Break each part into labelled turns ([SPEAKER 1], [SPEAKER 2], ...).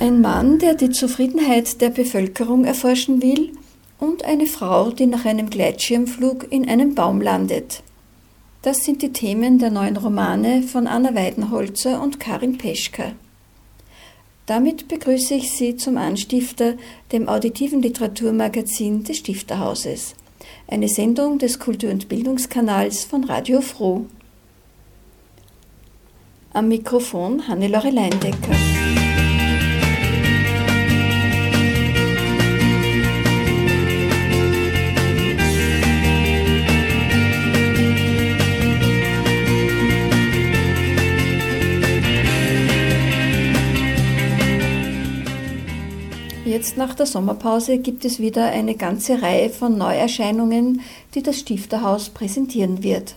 [SPEAKER 1] Ein Mann, der die Zufriedenheit der Bevölkerung erforschen will, und eine Frau, die nach einem Gleitschirmflug in einem Baum landet. Das sind die Themen der neuen Romane von Anna Weidenholzer und Karin Peschka. Damit begrüße ich Sie zum Anstifter, dem auditiven Literaturmagazin des Stifterhauses. Eine Sendung des Kultur- und Bildungskanals von Radio Froh. Am Mikrofon Hannelore Leindecker. Jetzt nach der Sommerpause gibt es wieder eine ganze Reihe von Neuerscheinungen, die das Stifterhaus präsentieren wird.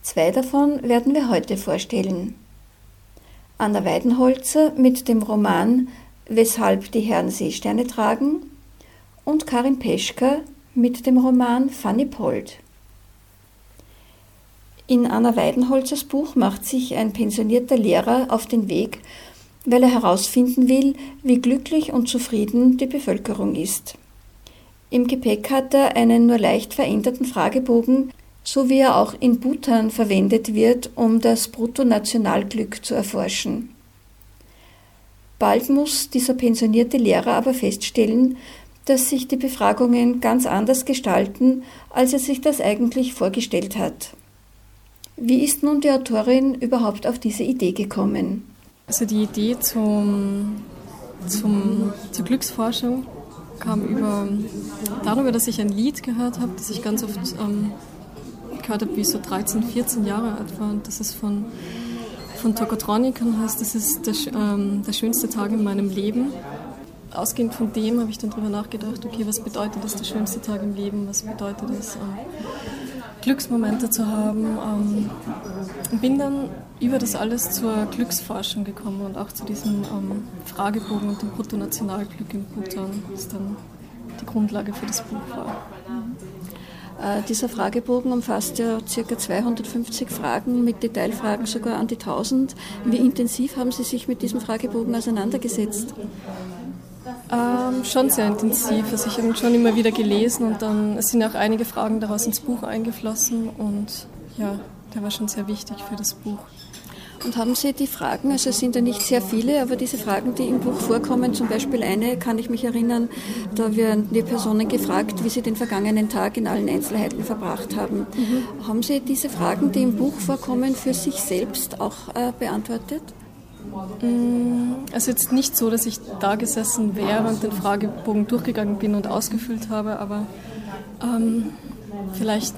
[SPEAKER 1] Zwei davon werden wir heute vorstellen. Anna Weidenholzer mit dem Roman Weshalb die Herren Seesterne tragen und Karin Peschka mit dem Roman Fanny Pold. In Anna Weidenholzers Buch macht sich ein pensionierter Lehrer auf den Weg, weil er herausfinden will, wie glücklich und zufrieden die Bevölkerung ist. Im Gepäck hat er einen nur leicht veränderten Fragebogen, so wie er auch in Bhutan verwendet wird, um das Bruttonationalglück zu erforschen. Bald muss dieser pensionierte Lehrer aber feststellen, dass sich die Befragungen ganz anders gestalten, als er sich das eigentlich vorgestellt hat. Wie ist nun die Autorin überhaupt auf diese Idee gekommen?
[SPEAKER 2] Also die Idee zum, zum, zur Glücksforschung kam über, darüber, dass ich ein Lied gehört habe, das ich ganz oft ähm, gehört habe, wie ich so 13, 14 Jahre alt war. Und das ist von, von Tokotronic und heißt, das ist der, ähm, der schönste Tag in meinem Leben. Ausgehend von dem habe ich dann darüber nachgedacht, okay, was bedeutet das, der schönste Tag im Leben, was bedeutet das, ähm, Glücksmomente zu haben. Ähm, bin dann über das alles zur Glücksforschung gekommen und auch zu diesem ähm, Fragebogen und dem Bruttonationalglück in Bhutan, das dann die Grundlage für das Buch war.
[SPEAKER 1] Äh, dieser Fragebogen umfasst ja ca. 250 Fragen, mit Detailfragen sogar an die 1000. Wie intensiv haben Sie sich mit diesem Fragebogen auseinandergesetzt?
[SPEAKER 2] Ähm, schon sehr intensiv. Also ich habe ihn schon immer wieder gelesen und dann es sind auch einige Fragen daraus ins Buch eingeflossen und ja, der war schon sehr wichtig für das Buch.
[SPEAKER 1] Und haben Sie die Fragen, also es sind ja nicht sehr viele, aber diese Fragen, die im Buch vorkommen, zum Beispiel eine, kann ich mich erinnern, da werden die Personen gefragt, wie sie den vergangenen Tag in allen Einzelheiten verbracht haben. Mhm. Haben Sie diese Fragen, die im Buch vorkommen, für sich selbst auch äh, beantwortet?
[SPEAKER 2] Mm, also jetzt nicht so, dass ich da gesessen wäre und den Fragebogen durchgegangen bin und ausgefüllt habe, aber ähm, vielleicht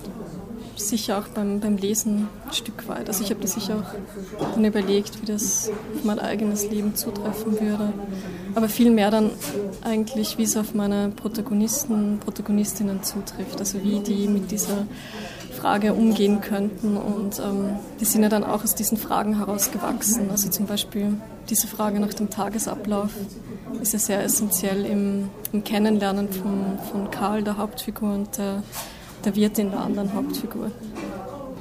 [SPEAKER 2] sicher auch beim, beim Lesen ein Stück weit. Also ich habe das sicher auch dann überlegt, wie das auf mein eigenes Leben zutreffen würde. Aber viel mehr dann eigentlich, wie es auf meine Protagonisten, Protagonistinnen zutrifft. Also wie die mit dieser Frage umgehen könnten. Und ähm, die sind ja dann auch aus diesen Fragen herausgewachsen. Also zum Beispiel diese Frage nach dem Tagesablauf ist ja sehr essentiell im, im Kennenlernen von, von Karl, der Hauptfigur, und der, der Wirtin, der anderen Hauptfigur.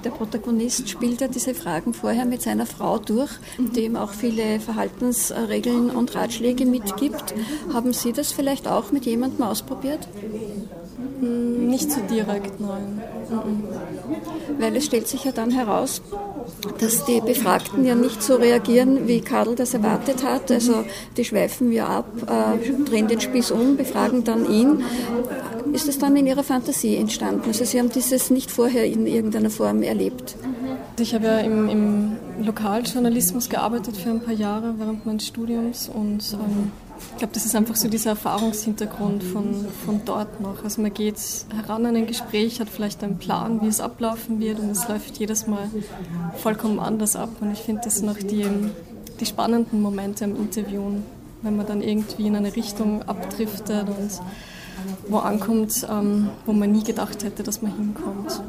[SPEAKER 1] Der Protagonist spielt ja diese Fragen vorher mit seiner Frau durch, die ihm auch viele Verhaltensregeln und Ratschläge mitgibt. Haben Sie das vielleicht auch mit jemandem ausprobiert?
[SPEAKER 2] Hm, nicht so direkt, nein.
[SPEAKER 1] Weil es stellt sich ja dann heraus, dass die Befragten ja nicht so reagieren, wie Karl das erwartet hat. Also die schweifen wir ab, äh, drehen den Spieß um, befragen dann ihn. Ist es dann in Ihrer Fantasie entstanden? Also Sie haben dieses nicht vorher in irgendeiner Form erlebt?
[SPEAKER 2] Ich habe ja im, im Lokaljournalismus gearbeitet für ein paar Jahre während meines Studiums und ähm, ich glaube, das ist einfach so dieser Erfahrungshintergrund von, von dort noch. Also man geht heran an ein Gespräch, hat vielleicht einen Plan, wie es ablaufen wird und es läuft jedes Mal vollkommen anders ab. Und ich finde, das auch die, die spannenden Momente im Interview, wenn man dann irgendwie in eine Richtung abdriftet und wo ankommt, ähm, wo man nie gedacht hätte, dass man hinkommt.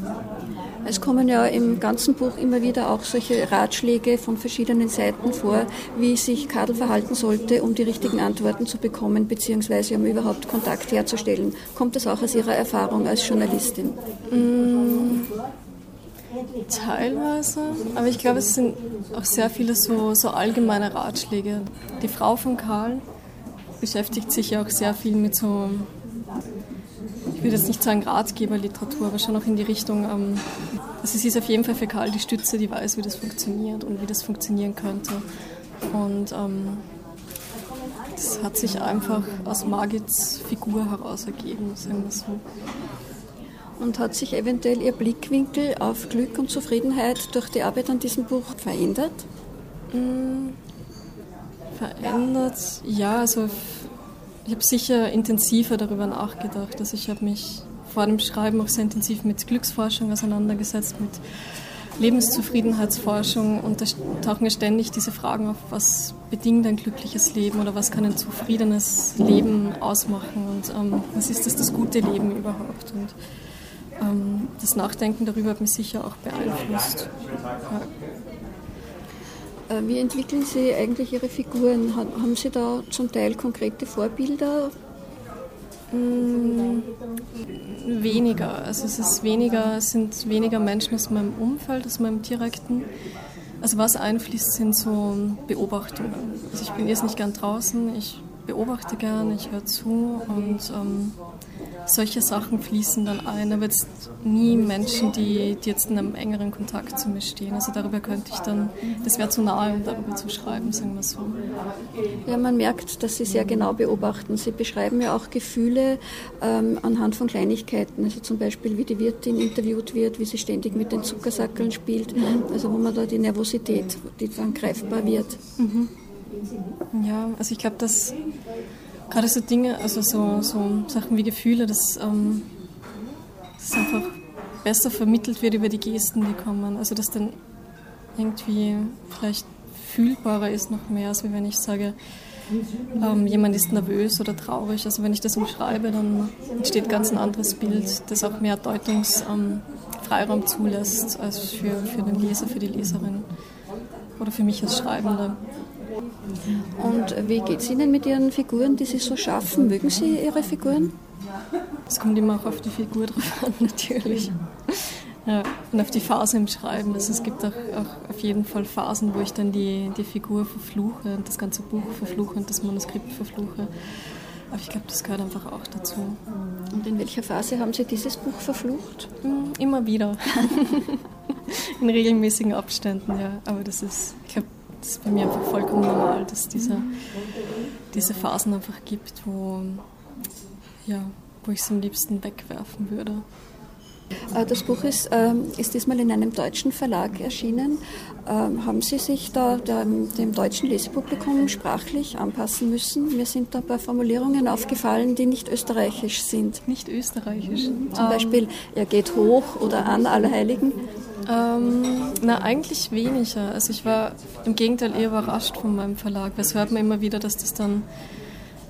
[SPEAKER 1] Es kommen ja im ganzen Buch immer wieder auch solche Ratschläge von verschiedenen Seiten vor, wie sich Kadel verhalten sollte, um die richtigen Antworten zu bekommen, beziehungsweise um überhaupt Kontakt herzustellen. Kommt das auch aus Ihrer Erfahrung als Journalistin?
[SPEAKER 2] Mm, teilweise, aber ich glaube, es sind auch sehr viele so, so allgemeine Ratschläge. Die Frau von Karl beschäftigt sich ja auch sehr viel mit so ich würde jetzt nicht sagen Ratgeberliteratur, aber schon auch in die Richtung, ähm, also sie ist auf jeden Fall für Karl die Stütze, die weiß, wie das funktioniert und wie das funktionieren könnte. Und ähm, das hat sich einfach aus Margits Figur heraus ergeben, sagen wir so.
[SPEAKER 1] Und hat sich eventuell Ihr Blickwinkel auf Glück und Zufriedenheit durch die Arbeit an diesem Buch verändert?
[SPEAKER 2] Mm, verändert, ja, also ich habe sicher intensiver darüber nachgedacht. Also ich habe mich vor dem Schreiben auch sehr intensiv mit Glücksforschung auseinandergesetzt, mit Lebenszufriedenheitsforschung und da tauchen ja ständig diese Fragen auf, was bedingt ein glückliches Leben oder was kann ein zufriedenes Leben ausmachen und ähm, was ist das, das gute Leben überhaupt. Und ähm, das Nachdenken darüber hat mich sicher auch beeinflusst. Ja.
[SPEAKER 1] Äh, wie entwickeln Sie eigentlich Ihre Figuren? Haben Sie da zum Teil konkrete Vorbilder?
[SPEAKER 2] Mm, weniger. Also es ist weniger, sind weniger Menschen aus meinem Umfeld, aus meinem direkten. Also was einfließt, sind so Beobachtungen. Also ich bin jetzt nicht gern draußen, ich beobachte gern, ich höre zu und ähm, solche Sachen fließen dann ein, aber jetzt nie Menschen, die, die jetzt in einem engeren Kontakt zu mir stehen. Also darüber könnte ich dann, das wäre zu nahe, um darüber zu schreiben, sagen wir so.
[SPEAKER 1] Ja, man merkt, dass Sie sehr genau beobachten. Sie beschreiben ja auch Gefühle ähm, anhand von Kleinigkeiten, also zum Beispiel, wie die Wirtin interviewt wird, wie sie ständig mit den Zuckersackeln spielt, also wo man da die Nervosität, die dann greifbar wird.
[SPEAKER 2] Mhm. Ja, also ich glaube, dass gerade so Dinge, also so, so Sachen wie Gefühle, dass ähm, das einfach besser vermittelt wird über die Gesten, die kommen. Also dass dann irgendwie vielleicht fühlbarer ist noch mehr, als wenn ich sage, ähm, jemand ist nervös oder traurig. Also wenn ich das umschreibe, dann entsteht ganz ein anderes Bild, das auch mehr Deutungsfreiraum ähm, zulässt als für, für den Leser, für die Leserin oder für mich als Schreibende.
[SPEAKER 1] Und wie geht es Ihnen mit Ihren Figuren, die Sie so schaffen? Mögen Sie Ihre Figuren?
[SPEAKER 2] Es kommt immer auch auf die Figur drauf an, natürlich. Ja, und auf die Phase im Schreiben. Also es gibt auch, auch, auf jeden Fall Phasen, wo ich dann die, die Figur verfluche und das ganze Buch verfluche und das Manuskript verfluche. Aber ich glaube, das gehört einfach auch dazu.
[SPEAKER 1] Und in welcher Phase haben Sie dieses Buch verflucht?
[SPEAKER 2] Hm, immer wieder. in regelmäßigen Abständen, ja. Aber das ist, ich glaube, das ist bei mir einfach vollkommen normal, dass es diese, diese Phasen einfach gibt, wo, ja, wo ich es am liebsten wegwerfen würde.
[SPEAKER 1] Äh, das Buch ist, ähm, ist diesmal in einem deutschen Verlag erschienen. Ähm, haben Sie sich da dem, dem, deutschen Lesepublikum sprachlich anpassen müssen? Mir sind da ein paar Formulierungen aufgefallen, die nicht österreichisch sind.
[SPEAKER 2] Nicht österreichisch?
[SPEAKER 1] Zum um. Beispiel, er geht hoch oder an Allerheiligen.
[SPEAKER 2] Ähm, na, eigentlich weniger. Also ich war im Gegenteil eher überrascht von meinem Verlag. Es hört man immer wieder, dass das dann,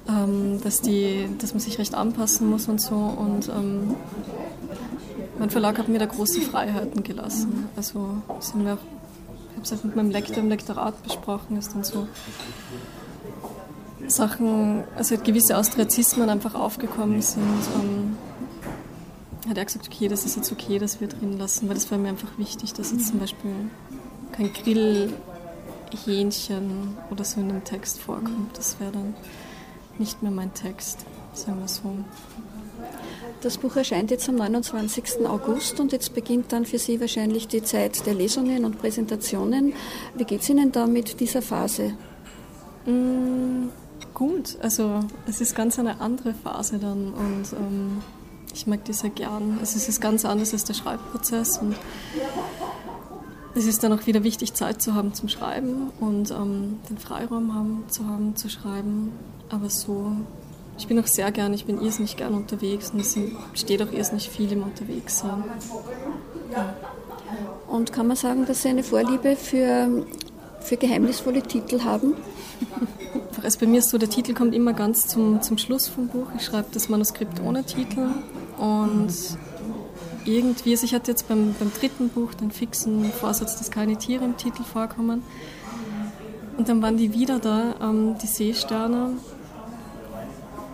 [SPEAKER 2] ähm, dass, die, dass man sich recht anpassen muss und so. Und ähm, mein Verlag hat mir da große Freiheiten gelassen. Also sind wir ich habe es auch mit meinem Lektor im Lektorat besprochen, ist dann so Sachen, also gewisse Austriazismen einfach aufgekommen sind. Ähm, hat er gesagt, okay, das ist jetzt okay, dass wir drin lassen, weil das war mir einfach wichtig, dass jetzt zum Beispiel kein Grillhähnchen oder so in dem Text vorkommt. Das wäre dann nicht mehr mein Text, sagen wir so.
[SPEAKER 1] Das Buch erscheint jetzt am 29. August und jetzt beginnt dann für Sie wahrscheinlich die Zeit der Lesungen und Präsentationen. Wie geht es Ihnen da mit dieser Phase?
[SPEAKER 2] Mm, gut, also es ist ganz eine andere Phase dann und ähm, ich mag die sehr gern. Also es ist ganz anders als der Schreibprozess und es ist dann auch wieder wichtig, Zeit zu haben zum Schreiben und ähm, den Freiraum haben, zu haben, zu schreiben. Aber so, ich bin auch sehr gern, ich bin irrsinnig gern unterwegs und es steht auch irrsinnig viel im Unterwegssein.
[SPEAKER 1] Ja. Und kann man sagen, dass Sie eine Vorliebe für, für geheimnisvolle Titel haben?
[SPEAKER 2] Also bei mir ist so, der Titel kommt immer ganz zum, zum Schluss vom Buch. Ich schreibe das Manuskript ohne Titel und irgendwie, also ich hatte jetzt beim, beim dritten Buch den fixen Vorsatz, dass keine Tiere im Titel vorkommen. Und dann waren die wieder da, ähm, die Seesterne.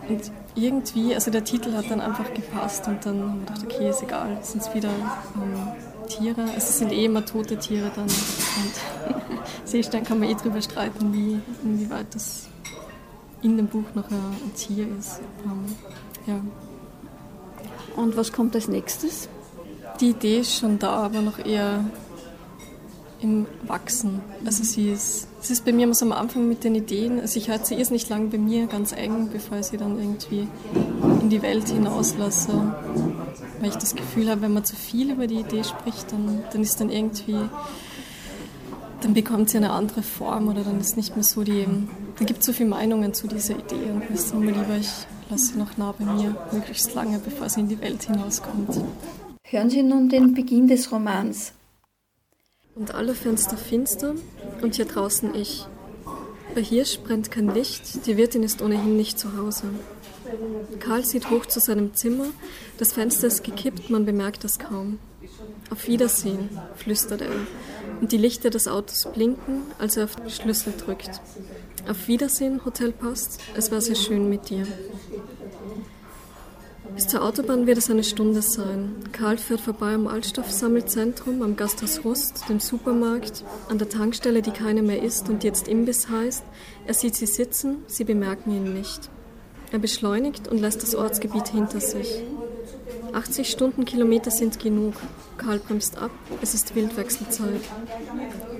[SPEAKER 2] Und irgendwie, also der Titel hat dann einfach gepasst und dann haben wir gedacht, okay, ist egal, sind wieder ähm, Tiere. Also es sind eh immer tote Tiere dann. Und Seestern kann man eh drüber streiten, wie, inwieweit das in dem Buch noch ein Tier ist. Ähm, ja.
[SPEAKER 1] Und was kommt als nächstes?
[SPEAKER 2] Die Idee ist schon da, aber noch eher im Wachsen. Also sie ist, es ist bei mir immer so am Anfang mit den Ideen, also ich halte sie erst nicht lange bei mir ganz eng, bevor ich sie dann irgendwie in die Welt hinauslasse. Weil ich das Gefühl habe, wenn man zu viel über die Idee spricht, dann, dann ist dann irgendwie, dann bekommt sie eine andere Form oder dann ist nicht mehr so die, dann gibt es so viele Meinungen zu dieser Idee und ist immer lieber, ich lasse sie noch nah bei mir, möglichst lange, bevor sie in die Welt hinauskommt.
[SPEAKER 1] Hören Sie nun den Beginn des Romans.
[SPEAKER 2] Und alle Fenster finster und hier draußen ich. Bei Hirsch brennt kein Licht, die Wirtin ist ohnehin nicht zu Hause. Karl sieht hoch zu seinem Zimmer, das Fenster ist gekippt, man bemerkt das kaum. Auf Wiedersehen, flüstert er, und die Lichter des Autos blinken, als er auf den Schlüssel drückt. Auf Wiedersehen, Hotel Post, es war sehr schön mit dir. Bis zur Autobahn wird es eine Stunde sein. Karl fährt vorbei am Altstoffsammelzentrum, am Gasthaus Rust, dem Supermarkt, an der Tankstelle, die keine mehr ist und jetzt Imbiss heißt. Er sieht sie sitzen, sie bemerken ihn nicht. Er beschleunigt und lässt das Ortsgebiet hinter sich. 80 Stundenkilometer sind genug. Karl bremst ab, es ist Wildwechselzeit.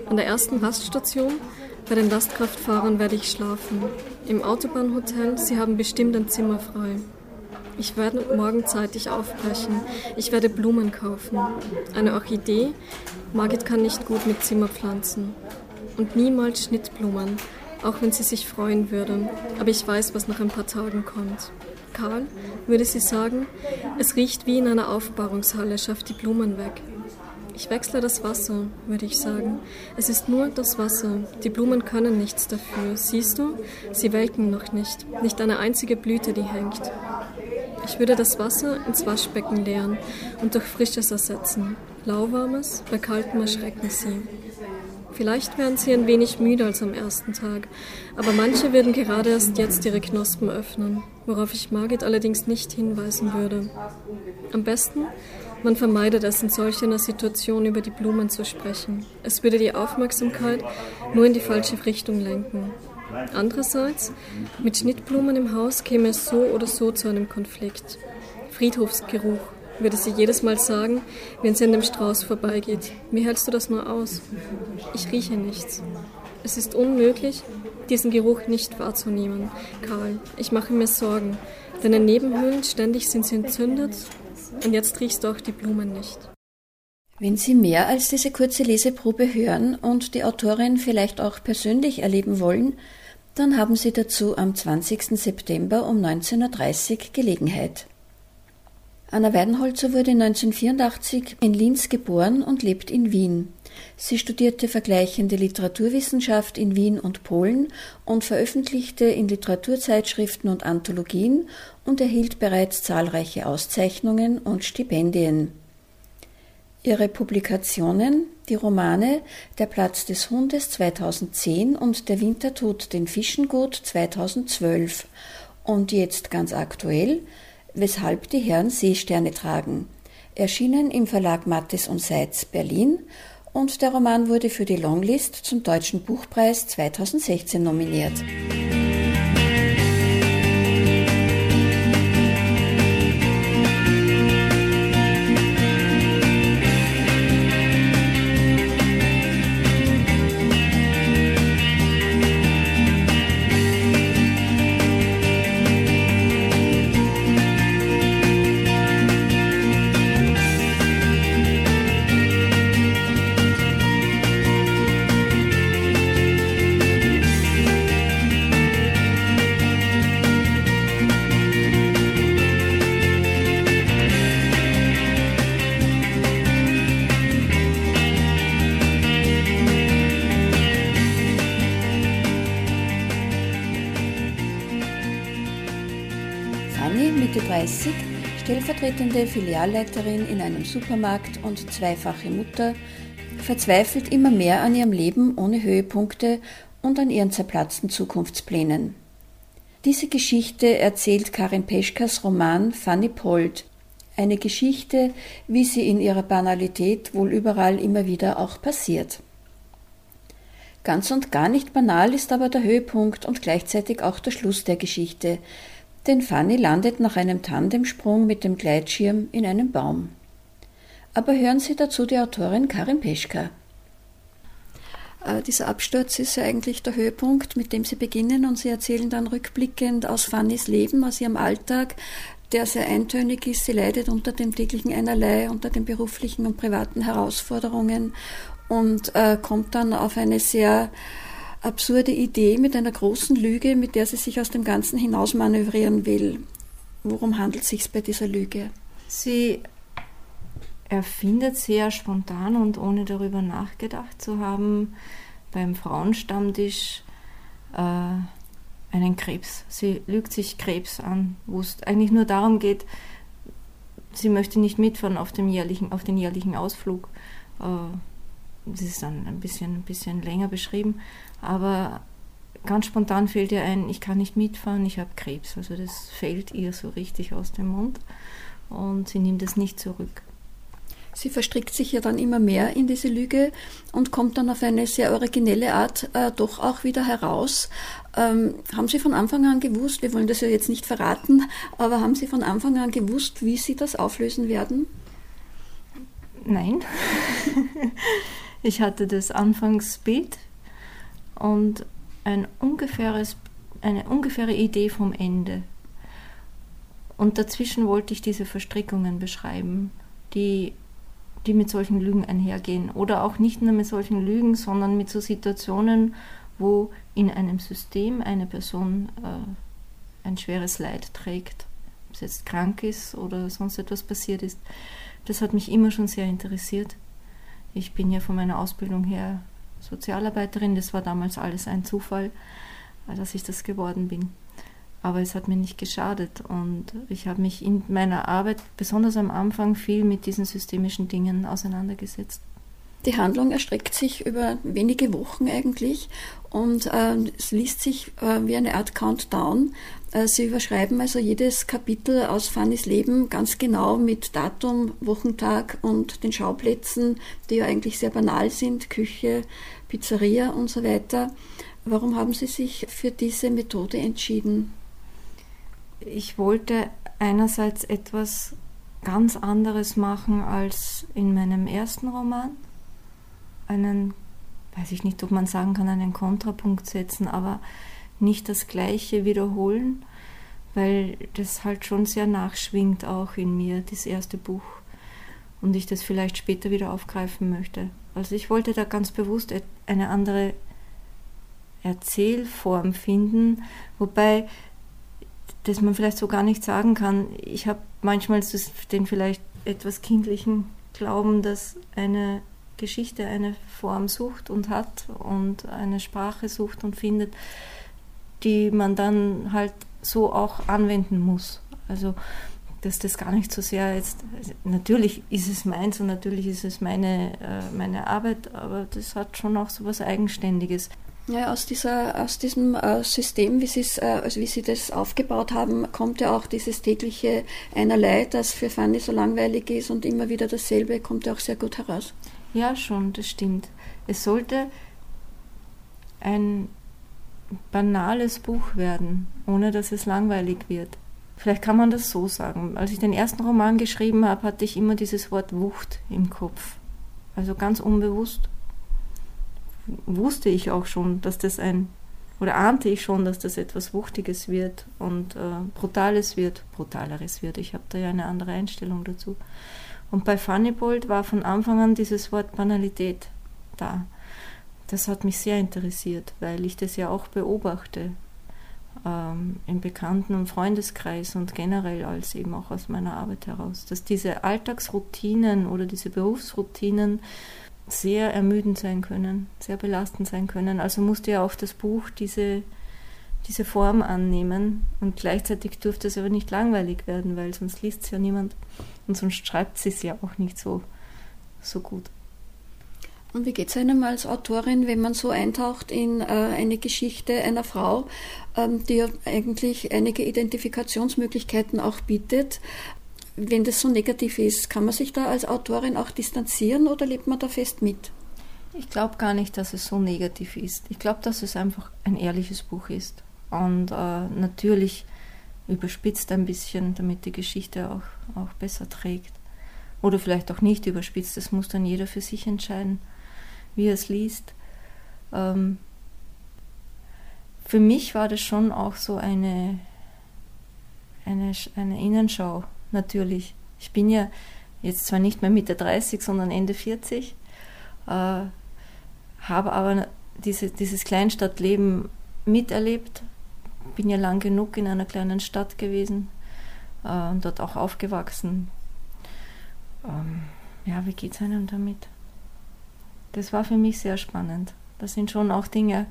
[SPEAKER 2] An der ersten Raststation, bei den Lastkraftfahrern, werde ich schlafen. Im Autobahnhotel, sie haben bestimmt ein Zimmer frei. Ich werde morgen zeitig aufbrechen. Ich werde Blumen kaufen. Eine Orchidee. Margit kann nicht gut mit Zimmerpflanzen. Und niemals Schnittblumen, auch wenn sie sich freuen würde. Aber ich weiß, was nach ein paar Tagen kommt. Karl, würde sie sagen, es riecht wie in einer Aufbahrungshalle, schafft die Blumen weg. Ich wechsle das Wasser, würde ich sagen. Es ist nur das Wasser. Die Blumen können nichts dafür. Siehst du? Sie welken noch nicht. Nicht eine einzige Blüte, die hängt. Ich würde das Wasser ins Waschbecken leeren und durch frisches ersetzen. Lauwarmes, bei kaltem erschrecken sie. Vielleicht wären sie ein wenig müde als am ersten Tag, aber manche würden gerade erst jetzt ihre Knospen öffnen, worauf ich Margit allerdings nicht hinweisen würde. Am besten, man vermeidet es in solch einer Situation über die Blumen zu sprechen. Es würde die Aufmerksamkeit nur in die falsche Richtung lenken. Andererseits, mit Schnittblumen im Haus käme es so oder so zu einem Konflikt. Friedhofsgeruch, würde sie jedes Mal sagen, wenn sie an dem Strauß vorbeigeht. Wie hältst du das nur aus? Ich rieche nichts. Es ist unmöglich, diesen Geruch nicht wahrzunehmen. Karl, ich mache mir Sorgen. Deine Nebenhöhlen, ständig sind sie entzündet und jetzt riechst du auch die Blumen nicht.
[SPEAKER 1] Wenn Sie mehr als diese kurze Leseprobe hören und die Autorin vielleicht auch persönlich erleben wollen, dann haben Sie dazu am 20. September um 19.30 Uhr Gelegenheit. Anna Weidenholzer wurde 1984 in Linz geboren und lebt in Wien. Sie studierte vergleichende Literaturwissenschaft in Wien und Polen und veröffentlichte in Literaturzeitschriften und Anthologien und erhielt bereits zahlreiche Auszeichnungen und Stipendien. Ihre Publikationen, die Romane Der Platz des Hundes 2010 und Der Winter tut den Fischen gut 2012 und jetzt ganz aktuell, Weshalb die Herren Seesterne tragen, erschienen im Verlag Mattes und Seitz Berlin und der Roman wurde für die Longlist zum Deutschen Buchpreis 2016 nominiert. 30, stellvertretende Filialleiterin in einem Supermarkt und zweifache Mutter, verzweifelt immer mehr an ihrem Leben ohne Höhepunkte und an ihren zerplatzten Zukunftsplänen. Diese Geschichte erzählt Karin Peschkas Roman Fanny Pold, eine Geschichte, wie sie in ihrer Banalität wohl überall immer wieder auch passiert. Ganz und gar nicht banal ist aber der Höhepunkt und gleichzeitig auch der Schluss der Geschichte, denn Fanny landet nach einem Tandemsprung mit dem Gleitschirm in einem Baum. Aber hören Sie dazu die Autorin Karin Peschka. Äh, dieser Absturz ist ja eigentlich der Höhepunkt, mit dem Sie beginnen und Sie erzählen dann rückblickend aus Fannys Leben, aus ihrem Alltag, der sehr eintönig ist. Sie leidet unter dem täglichen Einerlei, unter den beruflichen und privaten Herausforderungen und äh, kommt dann auf eine sehr absurde Idee mit einer großen Lüge, mit der sie sich aus dem Ganzen hinausmanövrieren will. Worum handelt es sich bei dieser Lüge?
[SPEAKER 3] Sie erfindet sehr spontan und ohne darüber nachgedacht zu haben beim Frauenstammtisch äh, einen Krebs. Sie lügt sich Krebs an, wo es eigentlich nur darum geht, sie möchte nicht mitfahren auf, dem jährlichen, auf den jährlichen Ausflug. Äh, das ist dann ein bisschen, ein bisschen länger beschrieben, aber ganz spontan fällt ihr ein, ich kann nicht mitfahren, ich habe Krebs. Also das fällt ihr so richtig aus dem Mund und sie nimmt es nicht zurück.
[SPEAKER 1] Sie verstrickt sich ja dann immer mehr in diese Lüge und kommt dann auf eine sehr originelle Art äh, doch auch wieder heraus. Ähm, haben Sie von Anfang an gewusst, wir wollen das ja jetzt nicht verraten, aber haben Sie von Anfang an gewusst, wie Sie das auflösen werden?
[SPEAKER 3] Nein. ich hatte das Anfangsbild und ein ungefähres, eine ungefähre Idee vom Ende. Und dazwischen wollte ich diese Verstrickungen beschreiben, die die mit solchen Lügen einhergehen. Oder auch nicht nur mit solchen Lügen, sondern mit so Situationen, wo in einem System eine Person äh, ein schweres Leid trägt, ob es jetzt krank ist oder sonst etwas passiert ist. Das hat mich immer schon sehr interessiert. Ich bin ja von meiner Ausbildung her Sozialarbeiterin, das war damals alles ein Zufall, dass ich das geworden bin aber es hat mir nicht geschadet und ich habe mich in meiner Arbeit, besonders am Anfang, viel mit diesen systemischen Dingen auseinandergesetzt.
[SPEAKER 1] Die Handlung erstreckt sich über wenige Wochen eigentlich und äh, es liest sich äh, wie eine Art Countdown. Äh, Sie überschreiben also jedes Kapitel aus Fannys Leben ganz genau mit Datum, Wochentag und den Schauplätzen, die ja eigentlich sehr banal sind, Küche, Pizzeria und so weiter. Warum haben Sie sich für diese Methode entschieden?
[SPEAKER 3] ich wollte einerseits etwas ganz anderes machen als in meinem ersten Roman. Einen, weiß ich nicht, ob man sagen kann, einen Kontrapunkt setzen, aber nicht das Gleiche wiederholen, weil das halt schon sehr nachschwingt auch in mir, das erste Buch. Und ich das vielleicht später wieder aufgreifen möchte. Also ich wollte da ganz bewusst eine andere Erzählform finden, wobei das man vielleicht so gar nicht sagen kann. Ich habe manchmal den vielleicht etwas kindlichen Glauben, dass eine Geschichte eine Form sucht und hat und eine Sprache sucht und findet, die man dann halt so auch anwenden muss. Also dass das gar nicht so sehr jetzt, natürlich ist es meins und natürlich ist es meine, äh, meine Arbeit, aber das hat schon auch so was Eigenständiges.
[SPEAKER 1] Ja, aus, dieser, aus diesem äh, System, wie, äh, also wie Sie das aufgebaut haben, kommt ja auch dieses tägliche Einerlei, das für Fanny so langweilig ist und immer wieder dasselbe, kommt ja auch sehr gut heraus.
[SPEAKER 3] Ja, schon, das stimmt. Es sollte ein banales Buch werden, ohne dass es langweilig wird. Vielleicht kann man das so sagen. Als ich den ersten Roman geschrieben habe, hatte ich immer dieses Wort Wucht im Kopf. Also ganz unbewusst wusste ich auch schon, dass das ein, oder ahnte ich schon, dass das etwas Wuchtiges wird und äh, Brutales wird, Brutaleres wird. Ich habe da ja eine andere Einstellung dazu. Und bei Funnybold war von Anfang an dieses Wort Banalität da. Das hat mich sehr interessiert, weil ich das ja auch beobachte ähm, im Bekannten- und Freundeskreis und generell als eben auch aus meiner Arbeit heraus, dass diese Alltagsroutinen oder diese Berufsroutinen sehr ermüdend sein können, sehr belastend sein können. Also musste ja auch das Buch diese, diese Form annehmen und gleichzeitig durfte es aber nicht langweilig werden, weil sonst liest es ja niemand und sonst schreibt sie es ja auch nicht so, so gut.
[SPEAKER 1] Und wie geht es einem als Autorin, wenn man so eintaucht in äh, eine Geschichte einer Frau, ähm, die ja eigentlich einige Identifikationsmöglichkeiten auch bietet? Wenn das so negativ ist, kann man sich da als Autorin auch distanzieren oder lebt man da fest mit?
[SPEAKER 3] Ich glaube gar nicht, dass es so negativ ist. Ich glaube, dass es einfach ein ehrliches Buch ist. Und äh, natürlich überspitzt ein bisschen, damit die Geschichte auch, auch besser trägt. Oder vielleicht auch nicht überspitzt, das muss dann jeder für sich entscheiden wie er es liest. Ähm, für mich war das schon auch so eine, eine, eine Innenschau, natürlich. Ich bin ja jetzt zwar nicht mehr Mitte 30, sondern Ende 40, äh, habe aber diese, dieses Kleinstadtleben miterlebt, bin ja lang genug in einer kleinen Stadt gewesen äh, und dort auch aufgewachsen. Ähm, ja, wie geht es einem damit? das war für mich sehr spannend. Da sind schon auch Dinge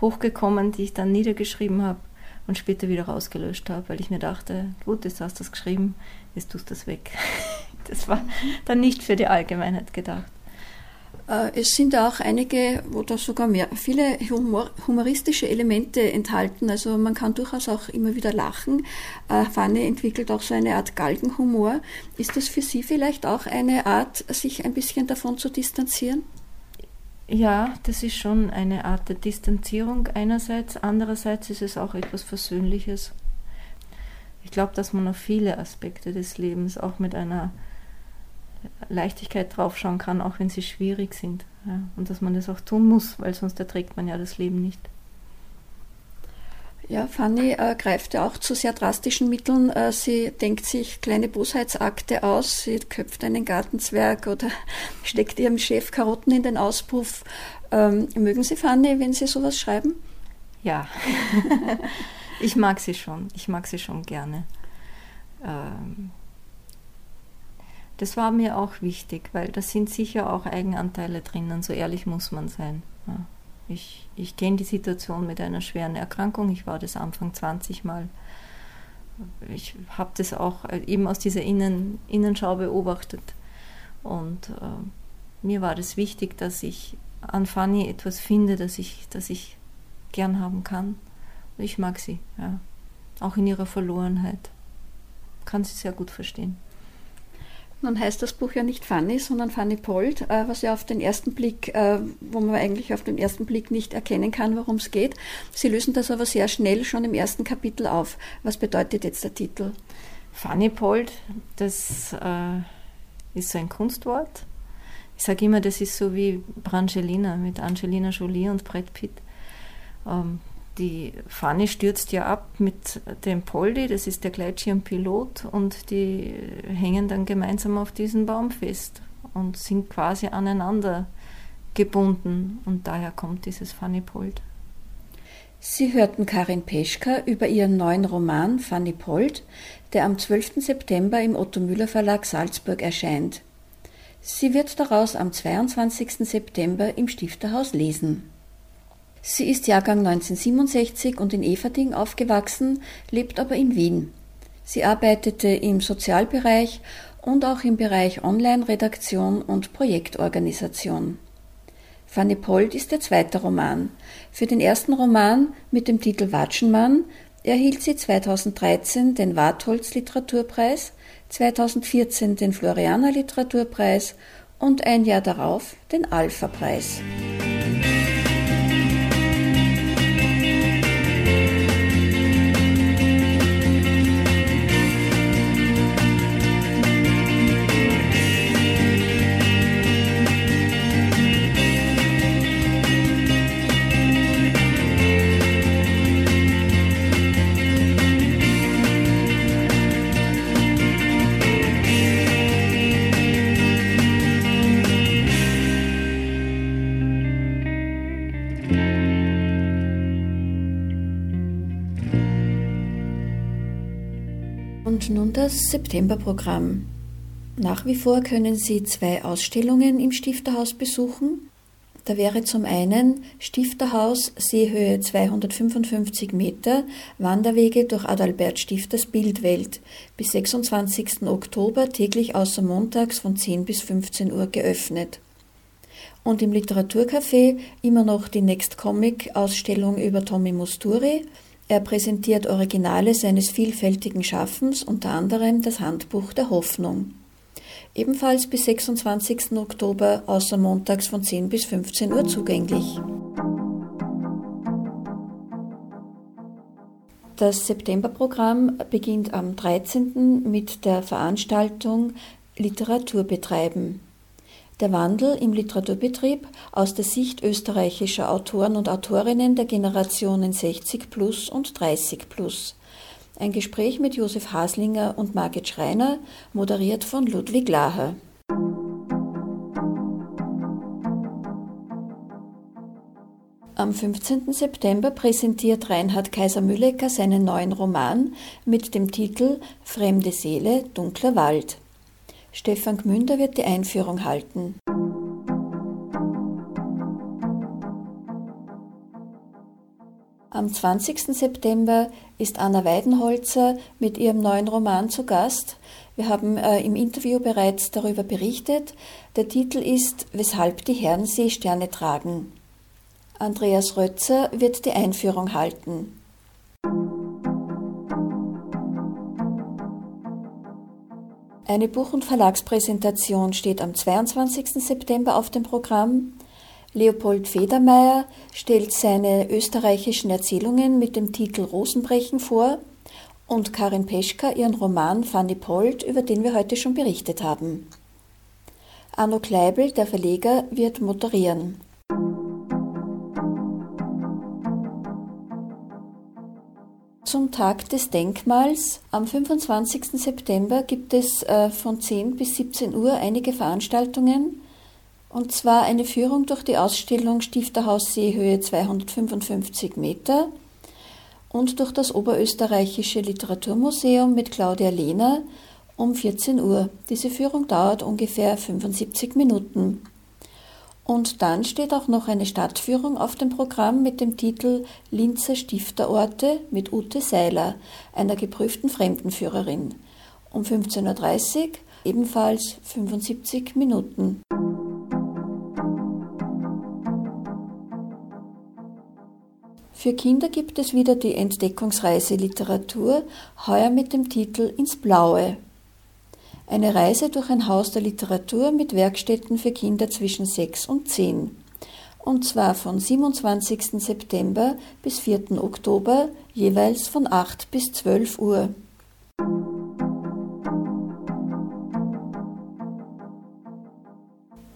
[SPEAKER 3] hochgekommen, die ich dann niedergeschrieben habe und später wieder rausgelöscht habe, weil ich mir dachte, gut, jetzt hast du das geschrieben, jetzt tust du das weg. Das war dann nicht für die Allgemeinheit gedacht.
[SPEAKER 1] Äh, es sind auch einige, wo da sogar mehr, viele Humor, humoristische Elemente enthalten. Also man kann durchaus auch immer wieder lachen. Äh, Fanny entwickelt auch so eine Art Galgenhumor. Ist das für Sie vielleicht auch eine Art, sich ein bisschen davon zu distanzieren?
[SPEAKER 3] Ja, das ist schon eine Art der Distanzierung einerseits, andererseits ist es auch etwas Versöhnliches. Ich glaube, dass man auf viele Aspekte des Lebens auch mit einer Leichtigkeit draufschauen kann, auch wenn sie schwierig sind. Ja, und dass man das auch tun muss, weil sonst erträgt man ja das Leben nicht.
[SPEAKER 1] Ja, Fanny äh, greift ja auch zu sehr drastischen Mitteln. Äh, sie denkt sich kleine Bosheitsakte aus, sie köpft einen Gartenzwerg oder steckt ihrem Chef Karotten in den Auspuff. Ähm, mögen Sie Fanny, wenn Sie sowas schreiben?
[SPEAKER 3] Ja, ich mag sie schon. Ich mag sie schon gerne. Ähm, das war mir auch wichtig, weil da sind sicher auch Eigenanteile drinnen, so ehrlich muss man sein. Ja. Ich, ich kenne die Situation mit einer schweren Erkrankung. Ich war das Anfang 20 Mal. Ich habe das auch äh, eben aus dieser Innen, Innenschau beobachtet. Und äh, mir war das wichtig, dass ich an Fanny etwas finde, das ich, das ich gern haben kann. Ich mag sie, ja. Auch in ihrer Verlorenheit. Kann sie sehr gut verstehen.
[SPEAKER 1] Nun heißt das Buch ja nicht Fanny, sondern Fanny Pold, äh, was ja auf den ersten Blick, äh, wo man eigentlich auf den ersten Blick nicht erkennen kann, worum es geht. Sie lösen das aber sehr schnell schon im ersten Kapitel auf. Was bedeutet jetzt der Titel?
[SPEAKER 3] Fanny Pold, das äh, ist so ein Kunstwort. Ich sage immer, das ist so wie Brangelina mit Angelina Jolie und Brad Pitt. Ähm, die Fanny stürzt ja ab mit dem Poldi, das ist der Gleitschirmpilot, und die hängen dann gemeinsam auf diesem Baum fest und sind quasi aneinander gebunden. Und daher kommt dieses Fanny Pold.
[SPEAKER 1] Sie hörten Karin Peschka über ihren neuen Roman Fanny Pold, der am 12. September im Otto Müller Verlag Salzburg erscheint. Sie wird daraus am 22. September im Stifterhaus lesen. Sie ist Jahrgang 1967 und in Everding aufgewachsen, lebt aber in Wien. Sie arbeitete im Sozialbereich und auch im Bereich Online-Redaktion und Projektorganisation. Fanny Pold ist der zweite Roman. Für den ersten Roman mit dem Titel Watschenmann erhielt sie 2013 den Wartholz Literaturpreis, 2014 den Florianer Literaturpreis und ein Jahr darauf den Alpha-Preis. Septemberprogramm. Nach wie vor können Sie zwei Ausstellungen im Stifterhaus besuchen. Da wäre zum einen Stifterhaus, Seehöhe 255 Meter, Wanderwege durch Adalbert Stifters Bildwelt, bis 26. Oktober täglich außer montags von 10 bis 15 Uhr geöffnet. Und im Literaturcafé immer noch die Next Comic Ausstellung über Tommy Musturi. Er präsentiert Originale seines vielfältigen Schaffens, unter anderem das Handbuch der Hoffnung ebenfalls bis 26. Oktober außer montags von 10 bis 15 Uhr zugänglich. Das Septemberprogramm beginnt am 13. mit der Veranstaltung Literatur betreiben. Der Wandel im Literaturbetrieb aus der Sicht österreichischer Autoren und Autorinnen der Generationen 60 plus und 30 plus. Ein Gespräch mit Josef Haslinger und Margit Schreiner, moderiert von Ludwig Laher. Am 15. September präsentiert Reinhard Kaiser-Müllecker seinen neuen Roman mit dem Titel Fremde Seele, dunkler Wald. Stefan Gmünder wird die Einführung halten. Am 20. September ist Anna Weidenholzer mit ihrem neuen Roman zu Gast. Wir haben äh, im Interview bereits darüber berichtet. Der Titel ist Weshalb die Herren Seesterne tragen. Andreas Rötzer wird die Einführung halten. Eine Buch- und Verlagspräsentation steht am 22. September auf dem Programm. Leopold Federmeier stellt seine österreichischen Erzählungen mit dem Titel Rosenbrechen vor und Karin Peschka ihren Roman Fanny Pold, über den wir heute schon berichtet haben. Arno Kleibel, der Verleger, wird moderieren. Zum Tag des Denkmals am 25. September gibt es äh, von 10 bis 17 Uhr einige Veranstaltungen und zwar eine Führung durch die Ausstellung Stifterhaus Seehöhe 255 Meter und durch das Oberösterreichische Literaturmuseum mit Claudia Lehner um 14 Uhr. Diese Führung dauert ungefähr 75 Minuten. Und dann steht auch noch eine Stadtführung auf dem Programm mit dem Titel Linzer Stifterorte mit Ute Seiler, einer geprüften Fremdenführerin. Um 15.30 Uhr ebenfalls 75 Minuten. Für Kinder gibt es wieder die Entdeckungsreise Literatur, heuer mit dem Titel Ins Blaue. Eine Reise durch ein Haus der Literatur mit Werkstätten für Kinder zwischen 6 und 10. Und zwar von 27. September bis 4. Oktober, jeweils von 8 bis 12 Uhr.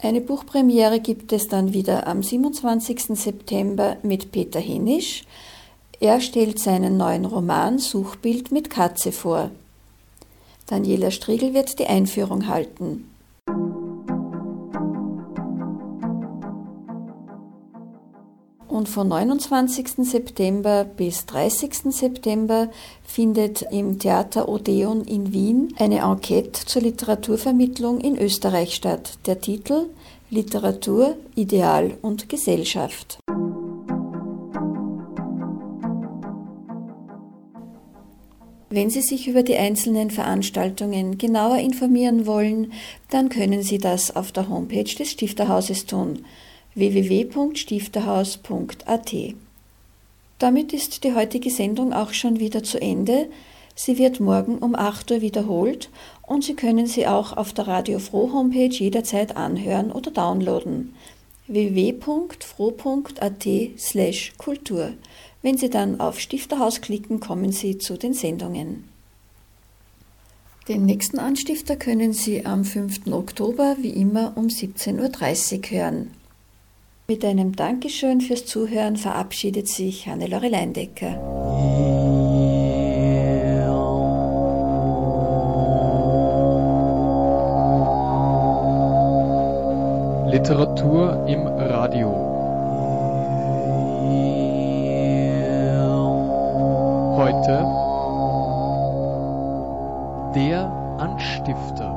[SPEAKER 1] Eine Buchpremiere gibt es dann wieder am 27. September mit Peter Henisch. Er stellt seinen neuen Roman Suchbild mit Katze vor. Daniela Striegel wird die Einführung halten. Und von 29. September bis 30. September findet im Theater Odeon in Wien eine Enquete zur Literaturvermittlung in Österreich statt. Der Titel Literatur, Ideal und Gesellschaft. Wenn Sie sich über die einzelnen Veranstaltungen genauer informieren wollen, dann können Sie das auf der Homepage des Stifterhauses tun www.stifterhaus.at. Damit ist die heutige Sendung auch schon wieder zu Ende. Sie wird morgen um 8 Uhr wiederholt und Sie können sie auch auf der Radio Froh Homepage jederzeit anhören oder downloaden. www.froh.at slash Kultur. Wenn Sie dann auf Stifterhaus klicken, kommen Sie zu den Sendungen. Den nächsten Anstifter können Sie am 5. Oktober wie immer um 17.30 Uhr hören. Mit einem Dankeschön fürs Zuhören verabschiedet sich Hannelore Leindecker.
[SPEAKER 4] Literatur im Radio. Heute der Anstifter.